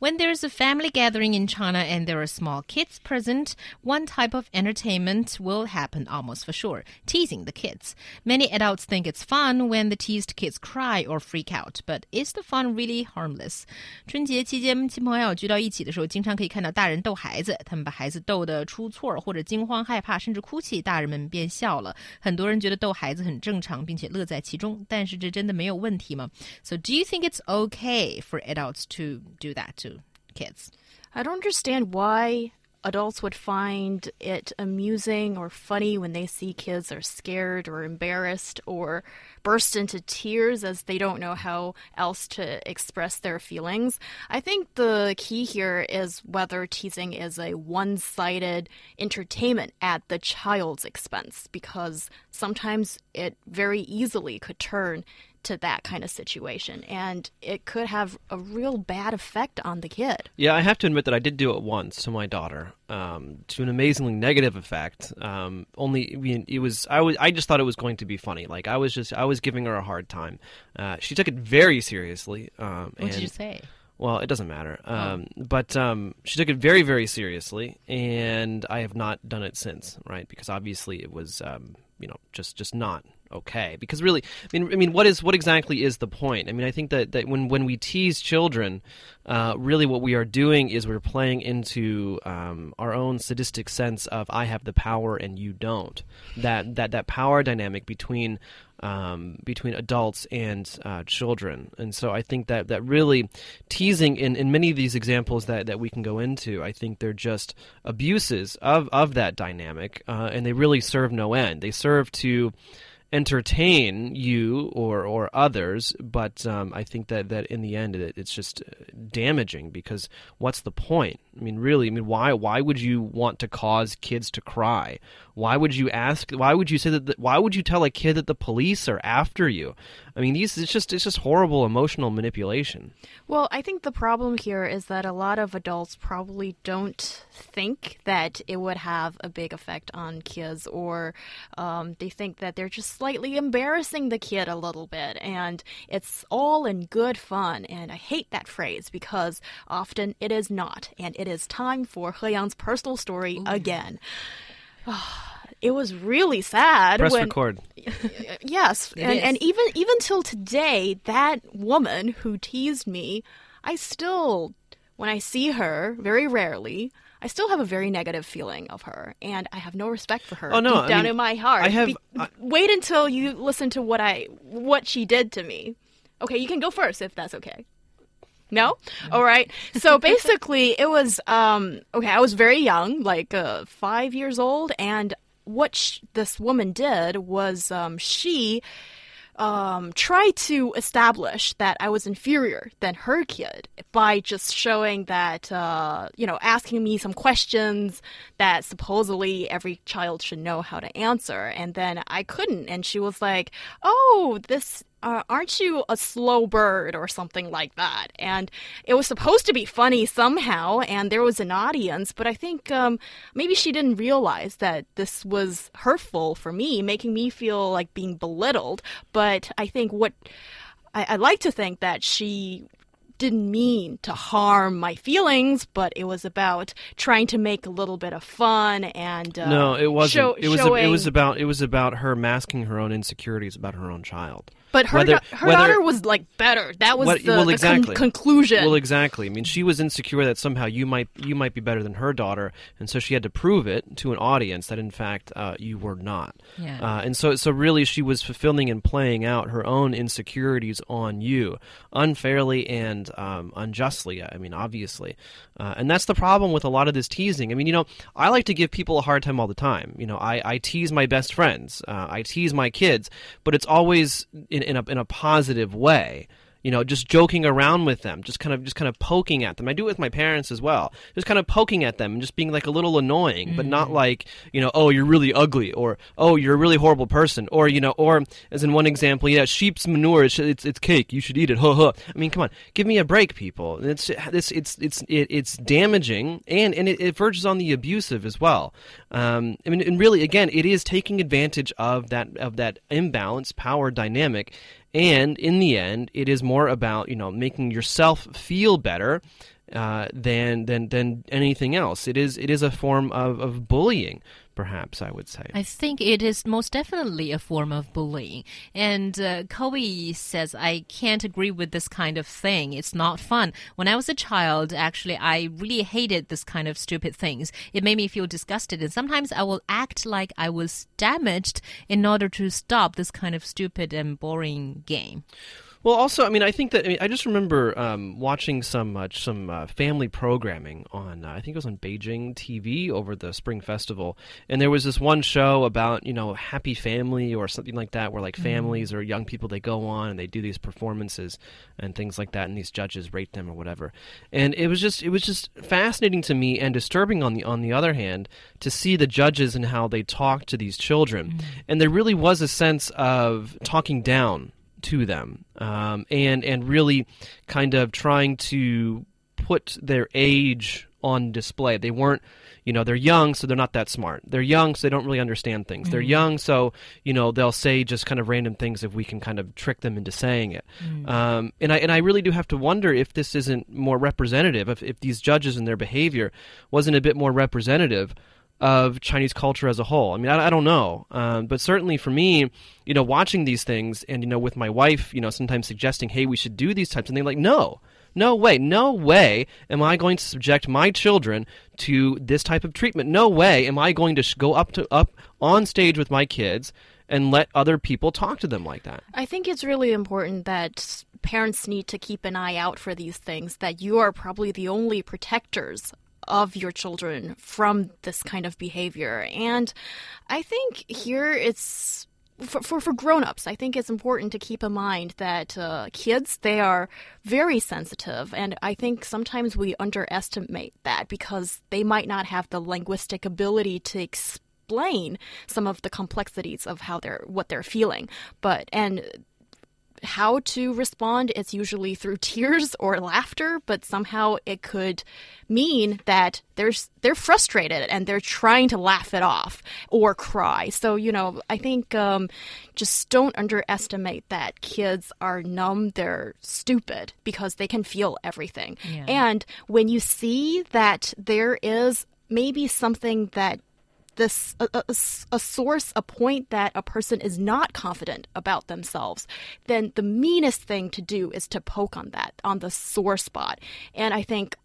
When there's a family gathering in China and there are small kids present, one type of entertainment will happen almost for sure teasing the kids. Many adults think it's fun when the teased kids cry or freak out, but is the fun really harmless? 春节期间，亲朋好友聚到一起的时候，经常可以看到大人逗孩子，他们把孩子逗得出错或者惊慌害怕，甚至哭泣，大人们便笑了。很多人觉得逗孩子很正常，并且乐在其中，但是这真的没有问题吗？So do you think it's okay for adults to do that too? Kids. I don't understand why adults would find it amusing or funny when they see kids are scared or embarrassed or burst into tears as they don't know how else to express their feelings. I think the key here is whether teasing is a one sided entertainment at the child's expense because sometimes it very easily could turn to that kind of situation and it could have a real bad effect on the kid. Yeah, I have to admit that I did do it once to my daughter, um, to an amazingly negative effect. Um, only I mean, it was I was I just thought it was going to be funny. Like I was just I was giving her a hard time. Uh, she took it very seriously. Um, what did you say? Well, it doesn't matter. Oh. Um, but um, she took it very, very seriously, and I have not done it since, right? Because obviously it was, um, you know, just just not okay. Because really, I mean, I mean, what is what exactly is the point? I mean, I think that, that when when we tease children, uh, really what we are doing is we're playing into um, our own sadistic sense of I have the power and you don't. That that that power dynamic between um, between adults and uh, children. And so I think that, that really teasing in, in many of these examples that, that we can go into, I think they're just abuses of, of that dynamic, uh, and they really serve no end. They serve to entertain you or or others, but um, I think that, that in the end it, it's just uh, damaging because what's the point? I mean, really, I mean, why why would you want to cause kids to cry? Why would you ask? Why would you say that? The, why would you tell a kid that the police are after you? I mean, these it's just it's just horrible emotional manipulation. Well, I think the problem here is that a lot of adults probably don't think that it would have a big effect on kids, or um, they think that they're just slightly embarrassing the kid a little bit, and it's all in good fun. And I hate that phrase because often it is not. And it is time for He Yang's personal story Ooh. again. It was really sad. Press when, record. Yes, and and even even till today, that woman who teased me, I still, when I see her, very rarely. I still have a very negative feeling of her, and I have no respect for her Oh, no, deep I down mean, in my heart. I have- Be- I- wait until you listen to what I what she did to me. Okay, you can go first if that's okay. No? All right. So basically, it was um okay, I was very young, like uh, 5 years old and what sh- this woman did was um she um, tried to establish that I was inferior than her kid by just showing that, uh, you know, asking me some questions that supposedly every child should know how to answer. And then I couldn't. And she was like, oh, this. Uh, aren't you a slow bird or something like that? And it was supposed to be funny somehow, and there was an audience, but I think um, maybe she didn't realize that this was hurtful for me, making me feel like being belittled. But I think what I, I like to think that she didn't mean to harm my feelings, but it was about trying to make a little bit of fun and uh, no, it wasn't. show- it was showing, it was about it was about her masking her own insecurities about her own child. But her whether- da- her whether- daughter was like better. That was What- the, well, the con- conclusion. Well, exactly. I mean, she was insecure that somehow you might you might be better than her daughter, and so she had to prove it to an audience that in fact uh, you were not. Yeah. Uh, and so so really, she was fulfilling and playing out her own insecurities on you unfairly and um, unjustly. I mean, obviously, uh, and that's the problem with a lot of this teasing. I mean, you know, I like to give people a hard time all the time. You know, I, I tease my best friends, uh, I tease my kids, but it's always in, in a in a positive way you know, just joking around with them, just kind of just kind of poking at them. I do it with my parents as well, just kind of poking at them and just being like a little annoying, mm-hmm. but not mm. like you know, oh, you're really ugly, or oh, you're a really horrible person, or you know, or as in one example, yeah, sheep's manure, it's it's, it's cake, you should eat it, huh, huh. I mean, come on, give me a break, people. It's this, it's it's it, it's damaging, and and it, it, verges on the abusive as well. Um, I mean, and really, again, it is taking advantage of that of that imbalance power dynamic and in the end, it is more about you know making yourself feel better uh, than than than anything else. It is it is a form of, of bullying perhaps I would say. I think it is most definitely a form of bullying. And uh, Kobe says, I can't agree with this kind of thing. It's not fun. When I was a child, actually, I really hated this kind of stupid things. It made me feel disgusted. And sometimes I will act like I was damaged in order to stop this kind of stupid and boring game. Well, also, I mean, I think that I, mean, I just remember um, watching some uh, some uh, family programming on uh, I think it was on Beijing TV over the Spring Festival, and there was this one show about you know happy family or something like that, where like mm-hmm. families or young people they go on and they do these performances and things like that, and these judges rate them or whatever, and it was just it was just fascinating to me and disturbing on the on the other hand to see the judges and how they talk to these children, mm-hmm. and there really was a sense of talking down to them um, and and really kind of trying to put their age on display. They weren't, you know, they're young, so they're not that smart. They're young, so they don't really understand things. Mm-hmm. They're young, so you know they'll say just kind of random things if we can kind of trick them into saying it. Mm-hmm. Um, and I and I really do have to wonder if this isn't more representative. If if these judges and their behavior wasn't a bit more representative of Chinese culture as a whole. I mean, I, I don't know, um, but certainly for me, you know, watching these things and you know, with my wife, you know, sometimes suggesting, "Hey, we should do these types," and they're like, "No." No way, no way am I going to subject my children to this type of treatment. No way am I going to go up to up on stage with my kids and let other people talk to them like that. I think it's really important that parents need to keep an eye out for these things that you are probably the only protectors of your children from this kind of behavior. And I think here it's for, for, for grown-ups i think it's important to keep in mind that uh, kids they are very sensitive and i think sometimes we underestimate that because they might not have the linguistic ability to explain some of the complexities of how they're what they're feeling but and how to respond. It's usually through tears or laughter, but somehow it could mean that they're they're frustrated and they're trying to laugh it off or cry. So you know, I think um, just don't underestimate that kids are numb. They're stupid because they can feel everything. Yeah. And when you see that there is maybe something that this a, a, a, source, a point that a person is not confident about themselves, then the meanest thing to do is to poke on that, on the sore spot. And I think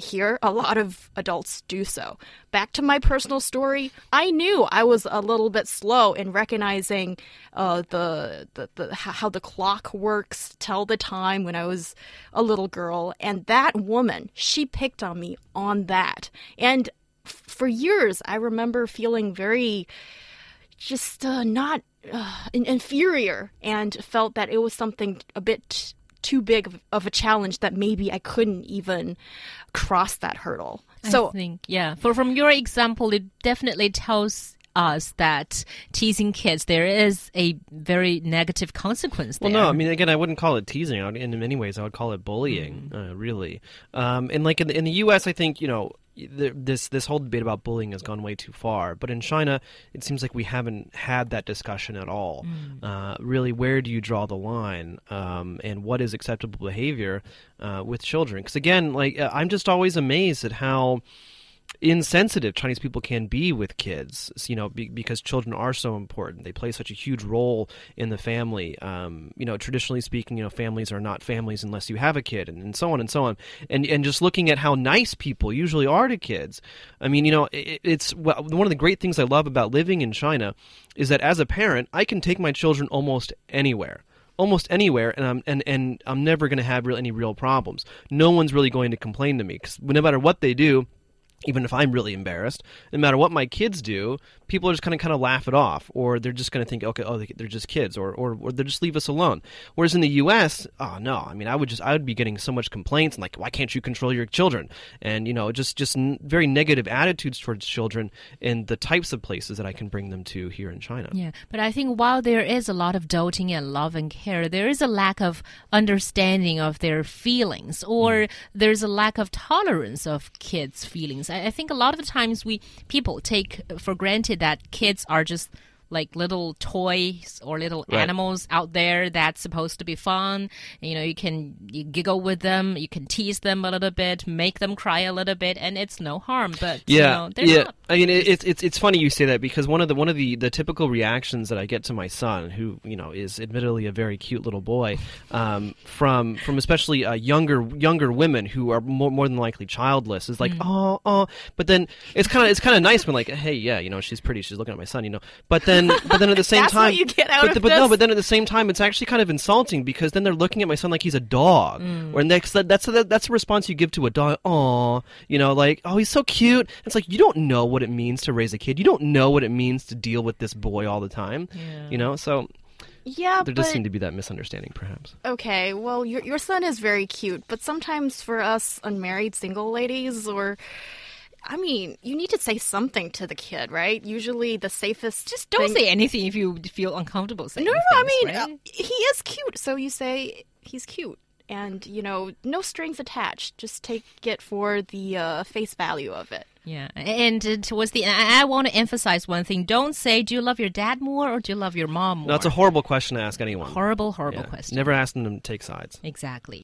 here a lot of adults do so. Back to my personal story, I knew I was a little bit slow in recognizing uh, the, the, the how the clock works, tell the time when I was a little girl, and that woman she picked on me on that, and for years, I remember feeling very just uh, not uh, inferior and felt that it was something a bit too big of, a challenge that maybe I couldn't even cross that hurdle. So I think yeah, for from your example, it definitely tells us that teasing kids there is a very negative consequence. There. Well, no, I mean again, I wouldn't call it teasing. Would, in many ways, I would call it bullying. Mm. Uh, really, um, and like in the, in the U.S., I think you know this this whole debate about bullying has gone way too far. But in China, it seems like we haven't had that discussion at all. Mm. Uh, really, where do you draw the line, um, and what is acceptable behavior uh, with children? Because again, like uh, I'm just always amazed at how insensitive Chinese people can be with kids, you know, be, because children are so important. They play such a huge role in the family. Um, you know, traditionally speaking, you know, families are not families unless you have a kid, and, and, so on and so on. And and just looking at how nice people usually are to kids. I mean, you know, it, it's one of the great things I love about living in China is that as a parent, I can take my children almost anywhere almost anywhere, and I'm and, and I'm never going to have real, any real problems. No one's really going to complain to me because no matter what they do, even if I'm really embarrassed, no matter what my kids do, people are just going to kind of laugh it off, or they're just going to think, okay, oh, they- they're just kids, or, or or they just leave us alone. Whereas in the U.S., oh no, I mean, I would just I would be getting so much complaints and like, why can't you control your children? And you know, just just n- very negative attitudes towards children in the types of places that I can bring them to here in China. Yeah, but I think while there is a lot of doting and love and care, there is a lack of understanding of their feelings, or mm. there's a lack of tolerance of kids' feelings. I, I think a lot of the times we people take for granted that kids are just like little toys or little Right. animals out there that's supposed to be fun. You know, you can you giggle with them, you can tease them a little bit, make them cry a little bit, and it's no harm. But you Yeah, know, yeah. not. I mean, it's it's it's funny you say that because one of the one of the the typical reactions that I get to my son, who you know is admittedly a very cute little boy, um, from from especially uh, younger younger women who are more more than likely childless, is Mm. like, oh oh. But then it's kind of it's kind of nice when like, hey, yeah, you know, she's pretty, she's looking at my son, you know. But then but then at the same That's what time, you get out but, of the- but no, but then at the same time, it's actually kind of insulting because then they're looking at my son like he's a dog. Mm. Or next, that, that's that, that's a response you give to a dog. Aw, you know, like oh, he's so cute. It's like you don't know what it means to raise a kid. You don't know what it means to deal with this boy all the time. You know, so Yeah, there but does seem to be that misunderstanding, perhaps. okay. Well, your your son is very cute, but sometimes for us unmarried single ladies, or I mean, you need to say something to the kid, right? Usually, the safest. Just don't thing- say anything if you feel uncomfortable saying No, no, I mean, right? uh, he is cute, so you say he's cute. And, you know, no strings attached. Just take it for the uh, face value of it. Yeah, and uh, towards the, I, I want to emphasize one thing. Don't say, "Do you love your dad more or do you love your mom more?" No, it's a horrible question to ask anyone. horrible, horrible Yeah. question. Never ask them to take sides. Exactly.